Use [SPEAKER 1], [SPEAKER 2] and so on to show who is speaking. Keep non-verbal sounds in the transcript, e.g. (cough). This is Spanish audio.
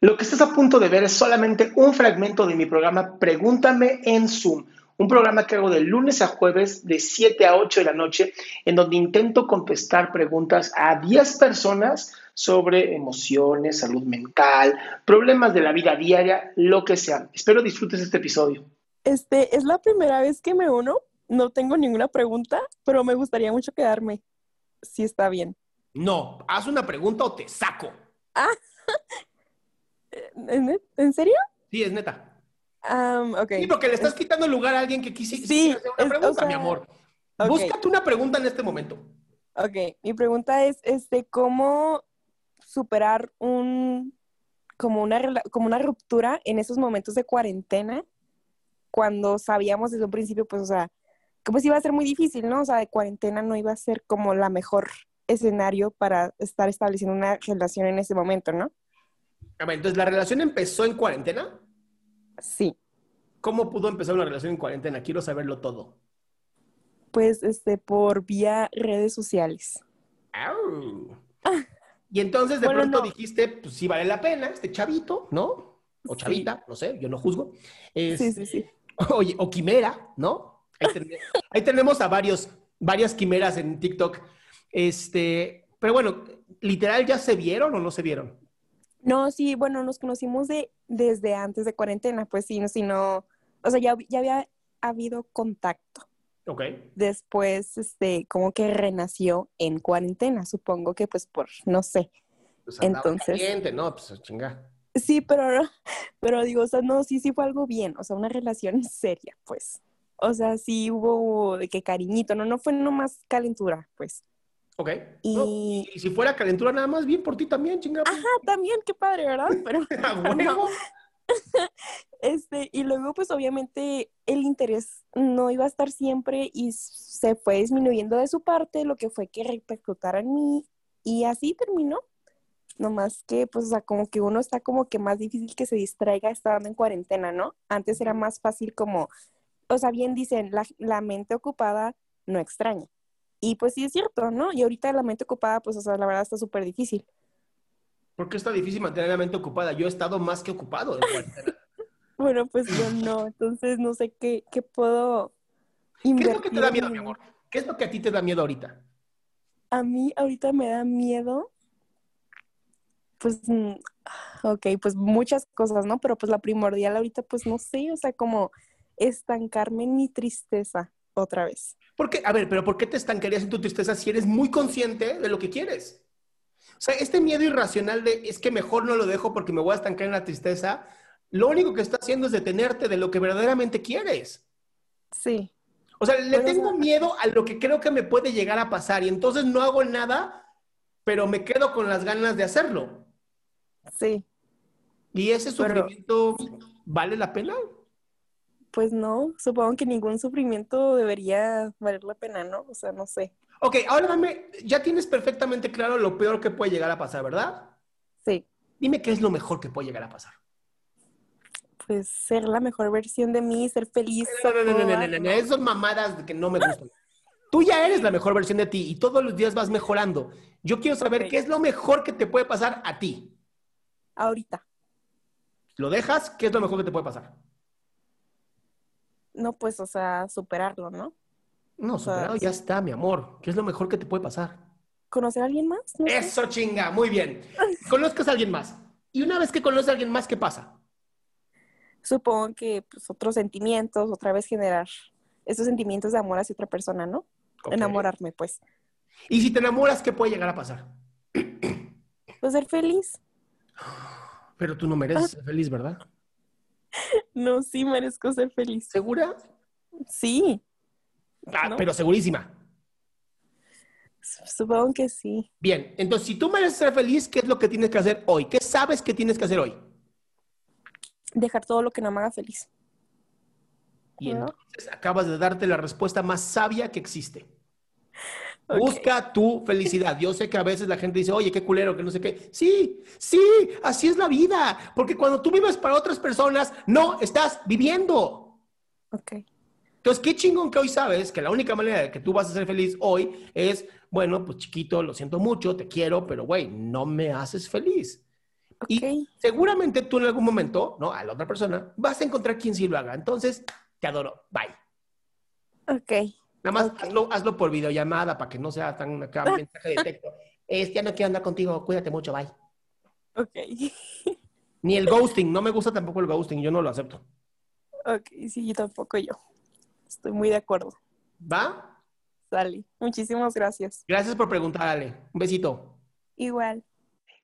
[SPEAKER 1] Lo que estás a punto de ver es solamente un fragmento de mi programa Pregúntame en Zoom, un programa que hago de lunes a jueves de 7 a 8 de la noche, en donde intento contestar preguntas a 10 personas sobre emociones, salud mental, problemas de la vida diaria, lo que sea. Espero disfrutes este episodio.
[SPEAKER 2] Este es la primera vez que me uno. No tengo ninguna pregunta, pero me gustaría mucho quedarme. Si está bien.
[SPEAKER 3] No, haz una pregunta o te saco.
[SPEAKER 2] Ah, ¿En, serio?
[SPEAKER 3] Sí, es neta.
[SPEAKER 2] Um, ok.
[SPEAKER 3] Sí, porque le estás quitando el lugar a alguien que quisi-
[SPEAKER 2] Sí,
[SPEAKER 3] quisiera hacer una
[SPEAKER 2] es-
[SPEAKER 3] pregunta,
[SPEAKER 2] o sea,
[SPEAKER 3] mi amor.
[SPEAKER 2] ok.
[SPEAKER 3] Búscate una pregunta en este momento.
[SPEAKER 2] Ok, mi pregunta es, este, ¿cómo superar un, como una, como una ruptura en esos momentos de cuarentena cuando sabíamos desde un principio, pues, o sea, que pues iba a ser muy difícil, ¿no? O sea, de cuarentena no iba a ser como la mejor escenario para estar estableciendo una relación en ese momento, ¿no?
[SPEAKER 3] A ver, entonces, ¿la relación empezó en cuarentena?
[SPEAKER 2] Sí,
[SPEAKER 3] ¿Cómo pudo empezar una relación en cuarentena? Quiero saberlo todo.
[SPEAKER 2] pues, este, por vía redes sociales.
[SPEAKER 3] Au. Y entonces de
[SPEAKER 2] Bueno,
[SPEAKER 3] pronto
[SPEAKER 2] no.
[SPEAKER 3] dijiste, pues sí vale la pena, este chavito, ¿no? O
[SPEAKER 2] Sí.
[SPEAKER 3] chavita, no sé, yo no juzgo.
[SPEAKER 2] Sí,
[SPEAKER 3] Este,
[SPEAKER 2] sí, sí.
[SPEAKER 3] Oye, o quimera, ¿no? Ahí, ten- (laughs) ahí tenemos a varios, varias quimeras en TikTok. Este, pero bueno, literal, ¿ya se vieron o no se vieron?
[SPEAKER 2] No, sí, bueno, nos conocimos de, desde antes de cuarentena, pues sí, no, sí, no, o sea, ya, ya había habido contacto.
[SPEAKER 3] Ok.
[SPEAKER 2] Después, este, como que renació en cuarentena, supongo que pues por, no sé.
[SPEAKER 3] Pues
[SPEAKER 2] Entonces-
[SPEAKER 3] caliente, no, pues chinga.
[SPEAKER 2] Sí, pero, (laughs) pero digo, o sea, no, sí, sí fue algo bien, o sea, una relación (laughs) seria, pues. O sea, sí hubo de que cariñito, no, no fue nomás calentura, pues.
[SPEAKER 3] Ok.
[SPEAKER 2] Y-
[SPEAKER 3] No, y si fuera calentura nada más, bien por ti también, chinga.
[SPEAKER 2] Ajá, también, qué padre, ¿verdad? (laughs) Pero,
[SPEAKER 3] A
[SPEAKER 2] pero no.
[SPEAKER 3] huevo. (laughs)
[SPEAKER 2] Este, y luego, pues obviamente el interés no iba a estar siempre y se fue disminuyendo de su parte, lo que fue que repercutara en mí y así terminó. Nomás que, pues, o sea, como que uno está como que más difícil que se distraiga estando en cuarentena, ¿no? Antes era más fácil como, o sea, bien dicen, la, la mente ocupada no extraña. Y pues sí es cierto, ¿no? Y ahorita la mente ocupada, pues, o sea, la verdad está súper difícil.
[SPEAKER 3] ¿Por qué está difícil mantener la mente ocupada? Yo he estado más que ocupado cuarentena. (laughs)
[SPEAKER 2] Bueno, pues yo no, entonces no sé qué, qué puedo
[SPEAKER 3] ¿Qué
[SPEAKER 2] invertir.
[SPEAKER 3] es lo que te da miedo, mi amor? ¿Qué es lo que a ti te da miedo ahorita?
[SPEAKER 2] A mí ahorita me da miedo, pues, mm, ok, pues muchas cosas, ¿no? Pero pues la primordial ahorita, pues no sé, o sea, como estancarme en mi tristeza otra vez.
[SPEAKER 3] ¿Por qué? A ver, pero ¿por qué te estancarías en tu tristeza si eres muy consciente de lo que quieres? O sea, este miedo irracional de es que mejor no lo dejo porque me voy a estancar en la tristeza, lo único que está haciendo es detenerte de lo que verdaderamente quieres.
[SPEAKER 2] Sí,
[SPEAKER 3] O sea, le
[SPEAKER 2] Pero,
[SPEAKER 3] tengo miedo a lo que creo que me puede llegar a pasar y entonces no hago nada, pero me quedo con las ganas de hacerlo.
[SPEAKER 2] sí,
[SPEAKER 3] ¿Y ese
[SPEAKER 2] Pero-
[SPEAKER 3] sufrimiento vale la pena?
[SPEAKER 2] Pues no, supongo que ningún sufrimiento debería valer la pena, ¿no? O sea, no sé.
[SPEAKER 3] Ok, ahora dame, ya tienes perfectamente claro lo peor que puede llegar a pasar, ¿verdad?
[SPEAKER 2] Sí,
[SPEAKER 3] Dime qué es lo mejor que puede llegar a pasar.
[SPEAKER 2] pues ser la mejor versión de mí, ser feliz.
[SPEAKER 3] No, no, no, no, no, no, no, no, esas mamadas de que no me gustan. Tú ya eres la mejor versión de ti y todos los días vas mejorando. Yo quiero saber
[SPEAKER 2] Ok.
[SPEAKER 3] qué es lo mejor que te puede pasar a ti.
[SPEAKER 2] Ahorita.
[SPEAKER 3] ¿Lo dejas? ¿Qué es lo mejor que te puede pasar?
[SPEAKER 2] No, pues, o sea, superarlo, ¿no?
[SPEAKER 3] No,
[SPEAKER 2] sea,
[SPEAKER 3] superado ya
[SPEAKER 2] sí.
[SPEAKER 3] está, mi amor. ¿Qué es lo mejor que te puede pasar?
[SPEAKER 2] ¿Conocer a alguien más? No sé.
[SPEAKER 3] Eso chinga, muy bien. Conozcas a alguien más. Y una vez que conoces a alguien más, ¿qué pasa?
[SPEAKER 2] Supongo que pues, otros sentimientos, otra vez generar esos sentimientos de amor hacia otra persona, ¿no? Enamorarme, pues.
[SPEAKER 3] Y si te enamoras, ¿qué puede llegar a pasar?
[SPEAKER 2] Pues ser feliz.
[SPEAKER 3] Pero tú no mereces ser feliz, ¿verdad?
[SPEAKER 2] No, sí merezco ser feliz.
[SPEAKER 3] ¿Segura?
[SPEAKER 2] Sí,
[SPEAKER 3] Ah,
[SPEAKER 2] No.
[SPEAKER 3] pero segurísima.
[SPEAKER 2] supongo que sí.
[SPEAKER 3] Bien, entonces si tú mereces ser feliz, ¿qué es lo que tienes que hacer hoy? ¿Qué sabes que tienes que hacer hoy?
[SPEAKER 2] Dejar todo lo que no me haga feliz.
[SPEAKER 3] Y entonces acabas de darte la respuesta más sabia que existe. Busca tu felicidad. Yo sé que a veces la gente dice, oye, qué culero, que no sé qué. Sí, sí, así es la vida. Porque cuando tú vives para otras personas, no estás viviendo.
[SPEAKER 2] Ok.
[SPEAKER 3] Entonces, qué chingón que hoy sabes que la única manera de que tú vas a ser feliz hoy es, bueno, pues chiquito, lo siento mucho, te quiero, pero güey, no me haces feliz. Y
[SPEAKER 2] Ok.
[SPEAKER 3] seguramente tú en algún momento, ¿no? A la otra persona, vas a encontrar quien sí lo haga. Entonces, te adoro. Bye.
[SPEAKER 2] Ok.
[SPEAKER 3] Nada más hazlo, hazlo por videollamada para que no sea tan acá mensaje de texto. (laughs) Es, ya no quiero andar contigo, cuídate mucho, bye.
[SPEAKER 2] Ok. (laughs)
[SPEAKER 3] Ni el ghosting, no me gusta tampoco el ghosting, yo no lo acepto.
[SPEAKER 2] Ok, sí, yo tampoco yo. Estoy muy de acuerdo.
[SPEAKER 3] ¿Va?
[SPEAKER 2] Sale. Muchísimas gracias.
[SPEAKER 3] Gracias por preguntar, Ale. Un besito.
[SPEAKER 2] Igual.